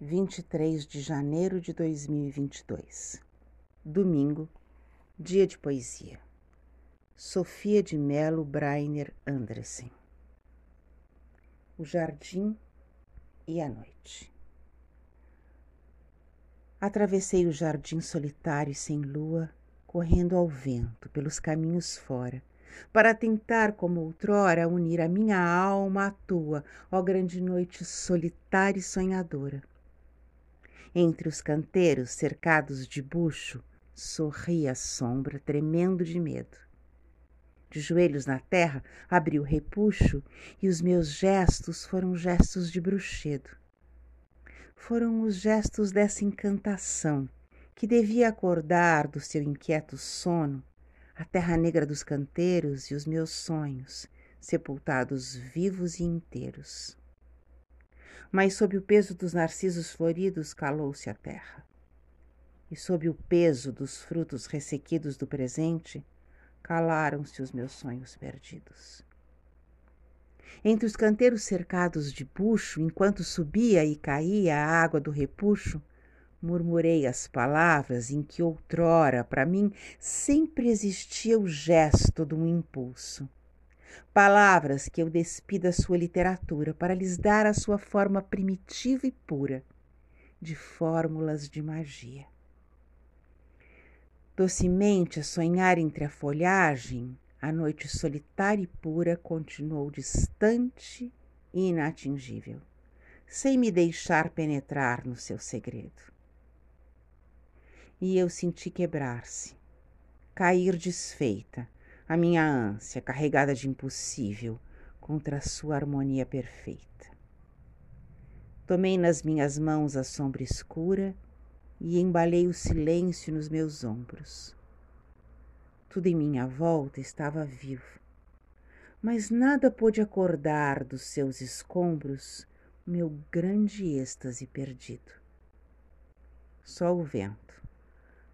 23 de janeiro de 2022. Domingo, dia de poesia. Sofia de Melo Brainer Andressen. O jardim e a noite. Atravessei o jardim solitário e sem lua, correndo ao vento pelos caminhos fora, para tentar, como outrora, unir a minha alma à tua, ó grande noite solitária e sonhadora entre os canteiros cercados de bucho, sorria a sombra, tremendo de medo. De joelhos na terra, abri o repuxo e os meus gestos foram gestos de bruxedo. Foram os gestos dessa encantação que devia acordar do seu inquieto sono a terra negra dos canteiros e os meus sonhos, sepultados vivos e inteiros mas sob o peso dos narcisos floridos calou-se a terra. E sob o peso dos frutos ressequidos do presente, calaram-se os meus sonhos perdidos. Entre os canteiros cercados de bucho, enquanto subia e caía a água do repuxo, murmurei as palavras em que outrora para mim sempre existia o gesto de um impulso palavras que eu despi da sua literatura para lhes dar a sua forma primitiva e pura, de fórmulas de magia. Docemente a sonhar entre a folhagem, a noite solitária e pura continuou distante e inatingível, sem me deixar penetrar no seu segredo. E eu senti quebrar-se, cair desfeita, a minha ânsia carregada de impossível contra a sua harmonia perfeita. Tomei nas minhas mãos a sombra escura e embalei o silêncio nos meus ombros. Tudo em minha volta estava vivo, mas nada pôde acordar dos seus escombros meu grande êxtase perdido. Só o vento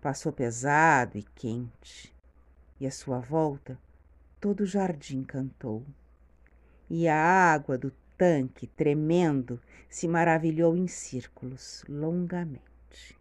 passou pesado e quente, e à sua volta todo o jardim cantou. E a água do tanque, tremendo, se maravilhou em círculos longamente.